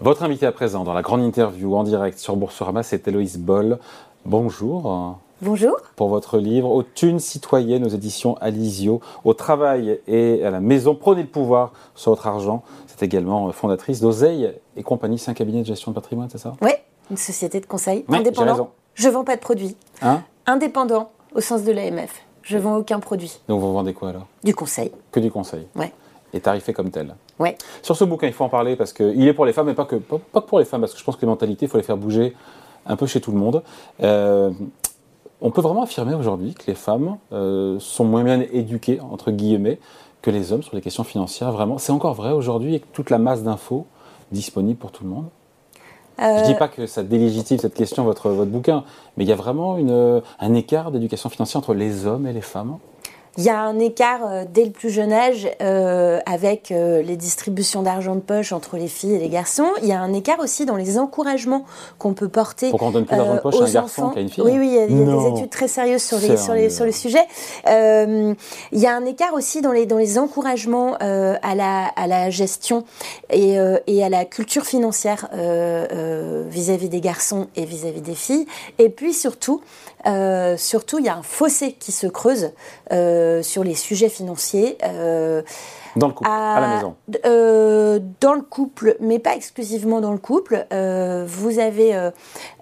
Votre invité à présent dans la grande interview en direct sur Boursorama, c'est Héloïse Boll. Bonjour. Bonjour. Pour votre livre Aux thunes citoyennes aux éditions Alizio, au travail et à la maison, prenez le pouvoir sur votre argent. C'est également fondatrice d'Oseille et compagnie, c'est un cabinet de gestion de patrimoine, c'est ça? Oui, une société de conseil Oui, indépendant. Je vends pas de produits. Hein? Indépendant au sens de l'AMF. Je vends aucun produit. Donc vous vendez quoi alors? Du conseil. Que du conseil Ouais. Et tarifé comme tel. Ouais. Sur ce bouquin, il faut en parler parce qu'il est pour les femmes, mais pas que, pas, pas que pour les femmes, parce que je pense que les mentalités, il faut les faire bouger un peu chez tout le monde. Euh, on peut vraiment affirmer aujourd'hui que les femmes euh, sont moins bien éduquées, entre guillemets, que les hommes sur les questions financières. Vraiment, c'est encore vrai aujourd'hui avec toute la masse d'infos disponible pour tout le monde? Je ne Euh, dis pas que ça délégitime cette question, votre, votre bouquin, mais il y a vraiment une, un écart d'éducation financière entre les hommes et les femmes? Il y a un écart euh, dès le plus jeune âge euh, avec euh, les distributions d'argent de poche entre les filles et les garçons. Il y a un écart aussi dans les encouragements qu'on peut porter Pourquoi on donne plus d'argent de poche à un aux garçon enfants. qu'à une fille Oui, oui, il y a, il y a Non. des études très sérieuses sur, les, sur, les, Sérieux. sur le sujet. Euh, il y a un écart aussi dans les, dans les encouragements euh, à, la, à la gestion et, euh, et à la culture financière euh, euh, vis-à-vis des garçons et vis-à-vis des filles. Et puis surtout, euh, surtout, il y a un fossé qui se creuse euh, sur les sujets financiers. euh, Dans le couple, à, la maison. euh, dans le couple, mais pas exclusivement dans le couple. Euh, vous avez euh,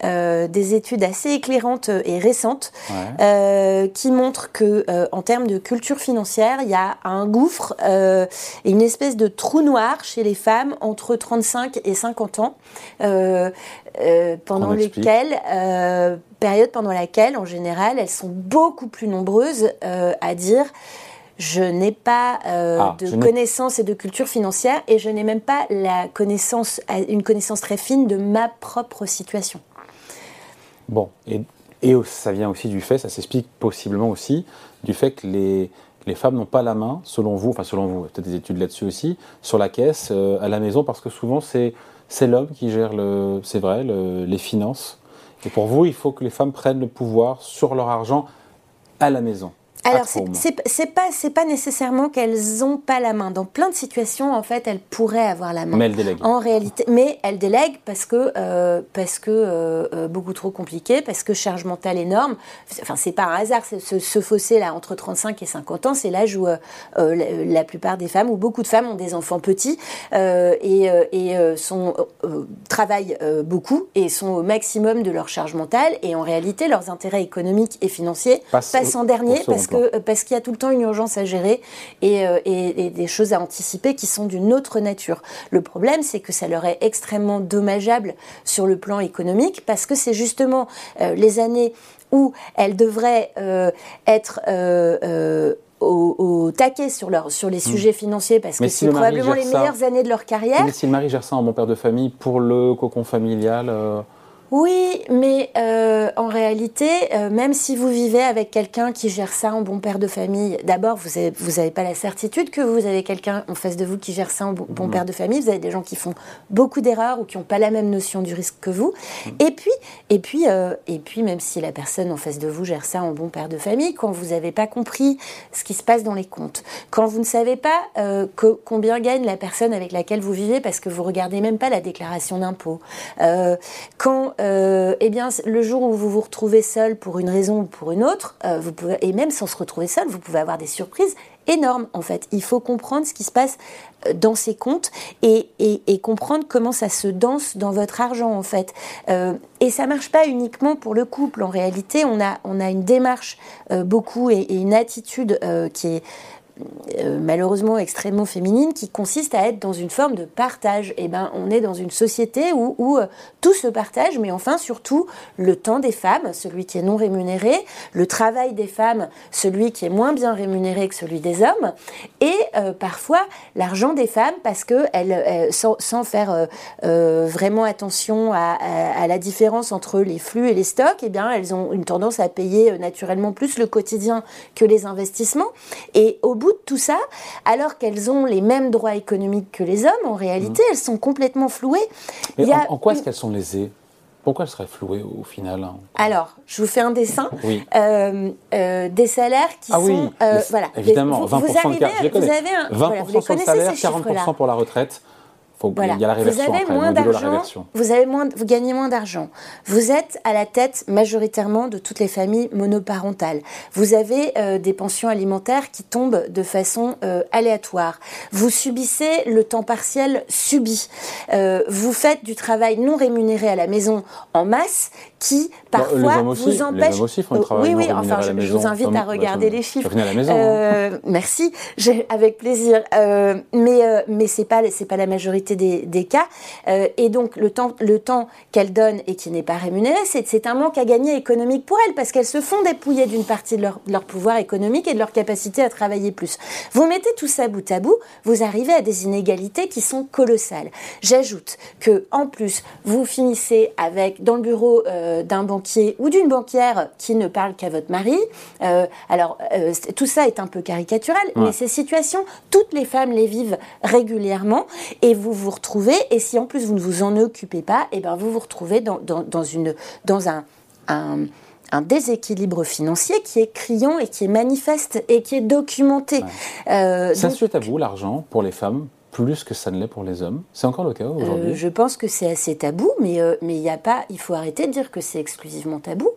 euh, des études assez éclairantes et récentes Ouais. euh, qui montrent que, euh, en termes de culture financière, il y a un gouffre euh, et une espèce de trou noir chez les femmes entre 35 et 50 ans, euh, euh, pendant euh, période pendant laquelle, en général, elles sont beaucoup plus nombreuses euh, à dire. Je n'ai pas euh, Ah, de connaissances et de culture financière et je n'ai même pas la connaissance, une connaissance très fine de ma propre situation. Bon, et, et ça vient aussi du fait, ça s'explique possiblement aussi, du fait que les, les femmes n'ont pas la main, selon vous, enfin selon vous, peut-être des études là-dessus aussi, sur la caisse euh, à la maison, parce que souvent c'est, c'est l'homme qui gère, le, c'est vrai, le- les finances. Et pour vous, il faut que les femmes prennent le pouvoir sur leur argent à la maison. Alors, c'est pas, pas nécessairement qu'elles ont pas la main. Dans plein de situations, en fait, elles pourraient avoir la main. Mais elle délègue. En réalité, mais elles délèguent parce que euh, parce que euh, euh, beaucoup trop compliqué, parce que charge mentale énorme. Enfin, c'est pas un hasard. Ce, ce fossé là entre 35 et 50 ans, c'est l'âge où euh, la, la plupart des femmes ou beaucoup de femmes ont des enfants petits et, et sont travaillent beaucoup et sont au maximum de leur charge mentale. Et en réalité, leurs intérêts économiques et financiers Passe passent au- en dernier parce que euh, parce qu'il y a tout le temps une urgence à gérer et, euh, et- et des choses à anticiper qui sont d'une autre nature. Le problème, c'est que ça leur est extrêmement dommageable sur le plan économique parce que c'est justement euh, les années où elles devraient euh, être euh, au, au taquet sur, leur, sur les sujets financiers parce Hmm. Mais que si c'est le probablement les ça- meilleures années de leur carrière. Mais si le mari gère ça en bon père de famille pour le cocon familial, euh, Oui, mais euh, en réalité, euh, même si vous vivez avec quelqu'un qui gère ça en bon père de famille, d'abord, vous n'avez vous avez pas la certitude que vous avez quelqu'un en face de vous qui gère ça en bon, bon père de famille. Vous avez des gens qui font beaucoup d'erreurs ou qui n'ont pas la même notion du risque que vous. Mhm. Et puis, et puis, euh, et puis, même si la personne en face de vous gère ça en bon père de famille, quand vous n'avez pas compris ce qui se passe dans les comptes, quand vous ne savez pas euh, que- combien gagne la personne avec laquelle vous vivez parce que vous regardez même pas la déclaration d'impôt, euh, quand, euh, eh bien, le jour où vous vous retrouvez seul pour une raison ou pour une autre, euh, vous pouvez, et même sans se retrouver seul, vous pouvez avoir des surprises énormes. En fait, il faut comprendre ce qui se passe euh, dans ces comptes et, et- et comprendre comment ça se danse dans votre argent en fait. Euh, et ça marche pas uniquement pour le couple. En réalité, on a, on a une démarche euh, beaucoup et, et une attitude euh, qui est euh, malheureusement extrêmement féminine qui consiste à être dans une forme de partage. Et ben, on est dans une société où, euh, tout se partage, mais enfin surtout le temps des femmes, celui qui est non rémunéré, le travail des femmes, celui qui est moins bien rémunéré que celui des hommes, et euh, parfois l'argent des femmes parce que elles, sans, faire vraiment attention à, à- la différence entre les flux et les stocks, eh bien elles ont une tendance à payer naturellement plus le quotidien que les investissements. Et au bout de tout ça, alors qu'elles ont les mêmes droits économiques que les hommes, en réalité, elles sont complètement flouées. mais Il y a en, quoi est-ce qu'elles sont lésées? Pourquoi elles seraient flouées au final hein? Alors, je vous fais un dessin. Oui. Euh, euh, des salaires qui Ah sont oui, euh, voilà. évidemment, Vous- 20% vous de arrivez, car- je les vous avez un, 20% voilà, vous les sur le connaissez salaire, ces chiffres-là. 40% pour la retraite. Faut, Voilà. Il y a la réversion vous avez après, moins d'argent, vous avez moins, vous gagnez moins d'argent. Vous êtes à la tête majoritairement de toutes les familles monoparentales. Vous avez euh, des pensions alimentaires qui tombent de façon euh, aléatoire. Vous subissez le temps partiel subi. Euh, vous faites du travail non rémunéré à la maison en masse qui parfois les vous les empêche. hommes aussi font du travail oui, oui. Enfin, je, vous invite à regarder bah, les chiffres. à la maison, hein. Merci, avec plaisir. Mais mais c'est pas c'est pas la majorité des, des cas. Euh, et donc le temps le temps qu'elles donnent et qui n'est pas rémunéré, c'est un manque à gagner économique pour elles parce qu'elles se font dépouiller d'une partie de leur, de leur pouvoir économique et de leur capacité à travailler plus. Vous mettez tout ça bout à bout, vous arrivez à des inégalités qui sont colossales. J'ajoute que en plus vous finissez avec dans le bureau euh, d'un banquier ou d'une banquière qui ne parle qu'à votre mari. Euh, alors tout ça est un peu caricatural, Ouais. mais ces situations, toutes les femmes les vivent régulièrement et vous vous retrouvez. Et si en plus vous ne vous en occupez pas, et ben vous vous retrouvez dans, dans, dans une dans un, un un déséquilibre financier qui est criant et qui est manifeste et qui est documenté. Euh, un donc, sujet tabou, l'argent, pour les femmes, plus que ça ne l'est pour les hommes. C'est encore le cas aujourd'hui Euh, je pense que c'est assez tabou, mais euh, mais il y a pas, il faut arrêter de dire que c'est exclusivement tabou.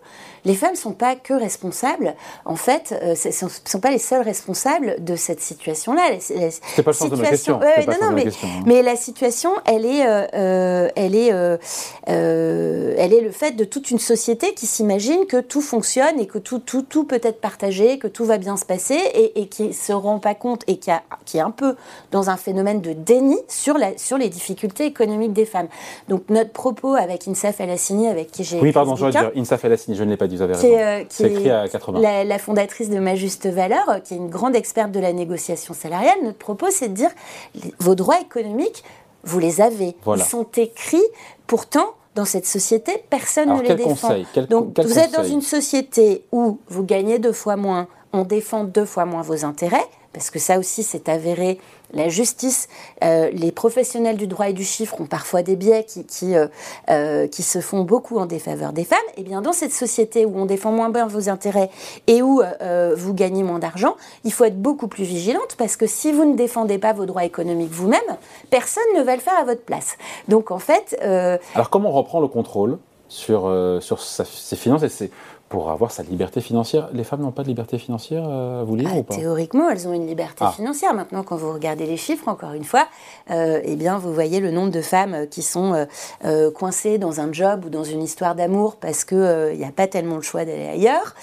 Les femmes sont pas que responsables. En fait, euh, ce sont, sont pas les seules responsables de cette situation-là. C'était pas le sens de ma question. Ouais, non, non, ma mais, question, hein. mais la situation, elle est, euh, euh, elle est, euh, elle est le fait de toute une société qui s'imagine que tout fonctionne et que tout, tout, tout peut être partagé, que tout va bien se passer et, et qui se rend pas compte et qui, a, qui est un peu dans un phénomène de déni sur, la, sur les difficultés économiques des femmes. Donc notre propos avec Insaf Alassini, avec qui j'ai Oui, pardon, je bouquin, dire, Insaf Elassini, je ne l'ai pas dit, vous avez qui raison. est, euh, qui C'est écrit est à 80. La, la fondatrice de Ma Juste Valeur, euh, qui est une grande experte de la négociation salariale, notre propos, c'est de dire vos droits économiques, vous les avez. Voilà. Ils sont écrits. Pourtant, dans cette société, personne Alors, ne les défend. conseil Quel- Donc, quel vous êtes dans une société où vous gagnez deux fois moins, on défend deux fois moins vos intérêts, parce que ça aussi, c'est avéré. La justice, euh, les professionnels du droit et du chiffre ont parfois des biais qui, qui, euh, euh, se font beaucoup en défaveur des femmes. Et bien, dans cette société où on défend moins bien vos intérêts et où vous gagnez moins d'argent, il faut être beaucoup plus vigilante parce que si vous ne défendez pas vos droits économiques vous-même, personne ne va le faire à votre place. Donc, en fait, Alors, comment on reprend le contrôle sur, sur ses finances et ses- pour avoir sa liberté financière Les femmes n'ont pas de liberté financière, euh, vous lire Ah, ou pas? Théoriquement, elles ont une liberté Ah. financière. Maintenant, quand vous regardez les chiffres, encore une fois, euh, eh bien, vous voyez le nombre de femmes euh, qui sont euh, coincées dans un job ou dans une histoire d'amour parce qu'il n'y a pas tellement le choix d'aller ailleurs,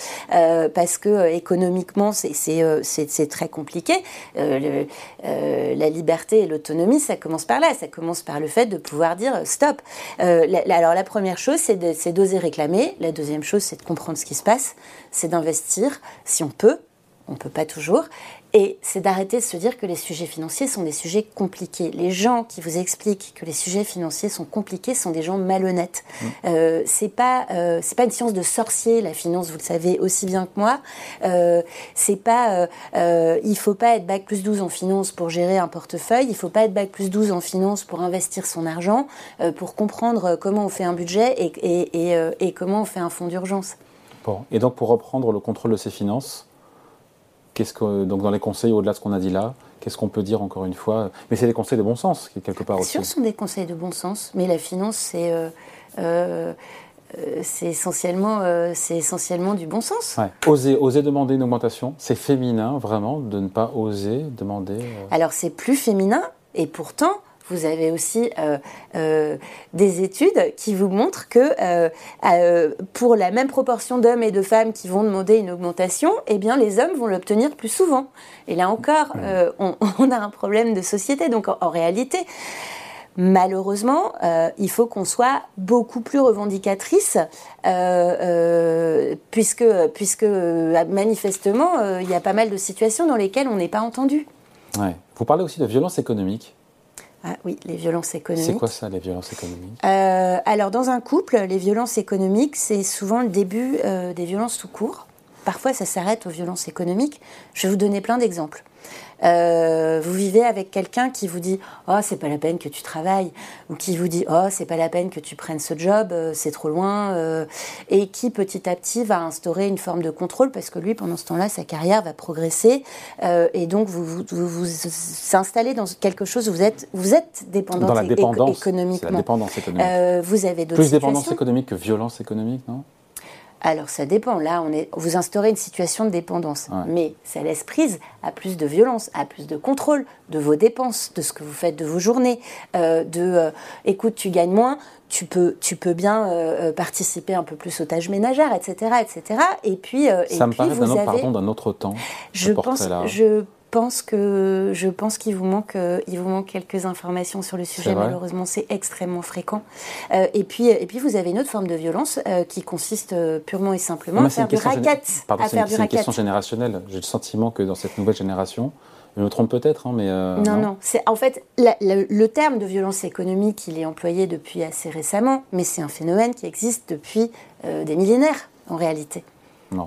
parce que économiquement, c'est très compliqué. Le- la liberté et l'autonomie, ça commence par là. Ça commence par le fait de pouvoir dire stop. La- alors, la première chose, c'est d'oser réclamer. La deuxième chose, c'est de comprendre ce qui se passe. C'est d'investir, si on peut on ne peut pas toujours, et c'est d'arrêter de se dire que les sujets financiers sont des sujets compliqués. Les gens qui vous expliquent que les sujets financiers sont compliqués sont des gens malhonnêtes. Euh, c'est pas euh, c'est pas une science de sorcier la finance, vous le savez aussi bien que moi. Euh, c'est pas euh, euh, il faut pas être bac plus 12 en finance pour gérer un portefeuille, il faut pas être bac plus 12 en finance pour investir son argent, pour comprendre comment on fait un budget et, et, et, et comment on fait un fonds d'urgence. Bon. Et donc, pour reprendre le contrôle de ses finances, qu'est-ce que, donc dans les conseils, au-delà de ce qu'on a dit là, qu'est-ce qu'on peut dire encore une fois? Mais c'est des conseils de bon sens, quelque part Bien aussi. sûr, ce sont des conseils de bon sens, mais la finance, c'est euh, euh, euh, c'est essentiellement, euh, c'est essentiellement du bon sens. Ouais. Oser, oser demander une augmentation, c'est féminin, vraiment, de ne pas oser demander. euh, Alors c'est plus féminin, et pourtant, vous avez aussi euh, euh, des études qui vous montrent que euh, pour la même proportion d'hommes et de femmes qui vont demander une augmentation, eh bien les hommes vont l'obtenir plus souvent. Et là encore, on, on a un problème de société. Donc en, en réalité, malheureusement, euh, il faut qu'on soit beaucoup plus revendicatrice, euh, euh, puisque, puisque manifestement, il y a pas mal de situations dans lesquelles on n'est pas entendu. ouais. Vous parlez aussi de violence économique. Ah oui, les violences économiques. C'est quoi ça, les violences économiques? Euh, alors, dans un couple, les violences économiques, c'est souvent le début euh, des violences tout court. Parfois ça s'arrête aux violences économiques. Je vais vous donner plein d'exemples. Euh, vous vivez avec quelqu'un qui vous dit oh c'est pas la peine que tu travailles ou qui vous dit oh c'est pas la peine que tu prennes ce job euh, c'est trop loin euh, et qui petit à petit va instaurer une forme de contrôle parce que lui pendant ce temps-là sa carrière va progresser et donc vous vous, vous, installez dans quelque chose où vous êtes vous êtes dépendant dans la dépendance, économiquement la dépendance économique. vous avez plus dépendance économique que violence économique non? Alors ça dépend. Là, on est, vous instaurez une situation de dépendance, mais ça laisse prise à plus de violence, à plus de contrôle de vos dépenses, de ce que vous faites de vos journées, euh, de euh, écoute, tu gagnes moins, tu peux, tu peux bien euh, participer un peu plus aux tâches ménagères, etc., etc. Et puis, ça me paraît vous pardon, d'un autre temps. Je pense, je pense que je pense qu'il vous manque euh, il vous manque quelques informations sur le sujet. Malheureusement, c'est extrêmement fréquent. Euh, et puis et puis vous avez une autre forme de violence euh, qui consiste purement et simplement à faire du racket. c'est une, question générationnelle. J'ai le sentiment que dans cette nouvelle génération, je me trompe peut-être, hein, mais non, non. C'est en fait le terme de violence économique, il est employé depuis assez récemment, mais c'est un phénomène qui existe depuis des millénaires en réalité.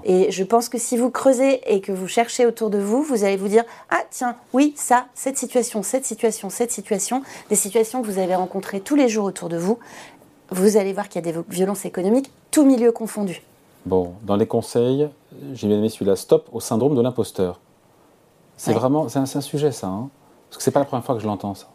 Et je pense que si vous creusez et que vous cherchez autour de vous, vous allez vous dire Ah, tiens, oui, ça, cette situation, cette situation, cette situation, des situations que vous avez rencontrées tous les jours autour de vous, vous allez voir qu'il y a des violences économiques, tout milieu confondu. Bon, dans les conseils, j'ai bien aimé celui-là Stop au syndrome de l'imposteur. C'est vraiment, c'est un, un, sujet ça, hein parce que c'est pas la première fois que je l'entends ça.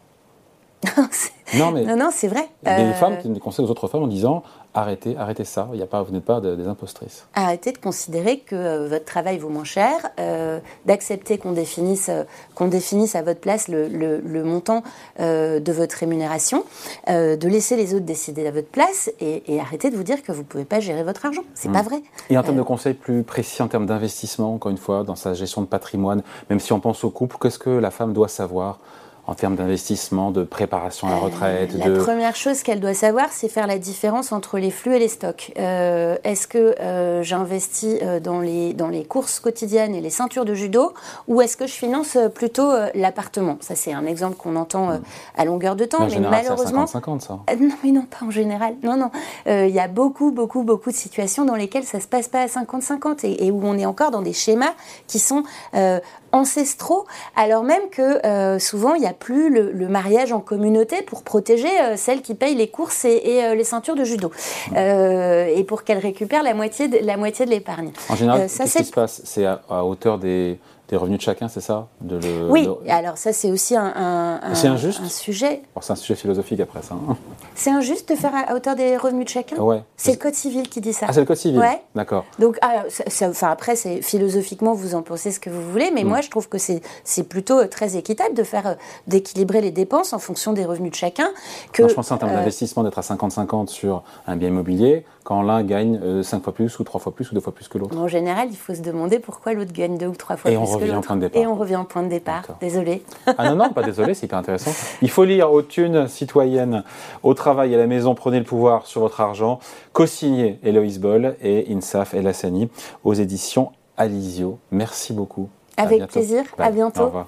non, mais non, non c'est vrai. Il y a des femmes qui conseillent aux autres femmes en disant arrêtez, arrêtez ça. Il y a pas, vous n'êtes pas des impostrices. Arrêtez de considérer que euh, votre travail vaut moins cher, euh, d'accepter qu'on définisse, euh, qu'on définisse à votre place le, le, montant de votre rémunération, de laisser les autres décider à votre place et, et arrêtez de vous dire que vous ne pouvez pas gérer votre argent. C'est pas mmh. vrai. Et en termes de conseils plus précis, en termes d'investissement, encore une fois, dans sa gestion de patrimoine, même si on pense au couple, qu'est-ce que la femme doit savoir en termes d'investissement, de préparation à la retraite La première chose qu'elle doit savoir, c'est faire la différence entre les flux et les stocks. Euh, est-ce que euh, j'investis euh, dans, les, dans les courses quotidiennes et les ceintures de judo ou est-ce que je finance plutôt l'appartement? Ça, c'est un exemple qu'on entend à longueur de temps. Mais, malheureusement. 50-50, ça. non, mais non, pas en général. Non, non. Il y a beaucoup, beaucoup, beaucoup de situations dans lesquelles ça ne se passe pas à 50-50 et, et, où on est encore dans des schémas qui sont ancestraux, alors même que euh, souvent il n'y a plus le, mariage en communauté pour protéger euh, celle qui paye les courses et, euh, les ceintures de judo, et pour qu'elle récupère la moitié de, la moitié de l'épargne. En général, qu'est-ce qui se passe? C'est à, hauteur des, des revenus de chacun, c'est ça de le, Oui, alors ça c'est aussi un, un, un, sujet. c'est un sujet philosophique après ça. Hein. C'est injuste de faire à hauteur des revenus de chacun ouais. C'est le Code civil qui dit ça. Ah, c'est le Code civil Ouais. D'accord. Donc, ah, enfin, après, philosophiquement, vous en pensez ce que vous voulez, mais mm. moi je trouve que c'est plutôt euh, très équitable de faire, euh, d'équilibrer les dépenses en fonction des revenus de chacun. Que, je pense en termes euh, d'investissement d'être à 50-50 sur un bien immobilier, quand l'un gagne 5 fois plus ou 3 fois plus ou 2 fois plus que l'autre. En général, il faut se demander pourquoi l'autre gagne 2 ou 3 fois Et plus Et on revient au point de départ. Désolé. Ah non, non, pas désolé, c'est hyper intéressant. Il faut lire Aux thunes citoyennes, au travail à la maison, prenez le pouvoir sur votre argent. Co-signé Héloïse Boll et Insaf El Hassani aux éditions Alizio. Merci beaucoup. Avec plaisir. À bientôt. Au revoir.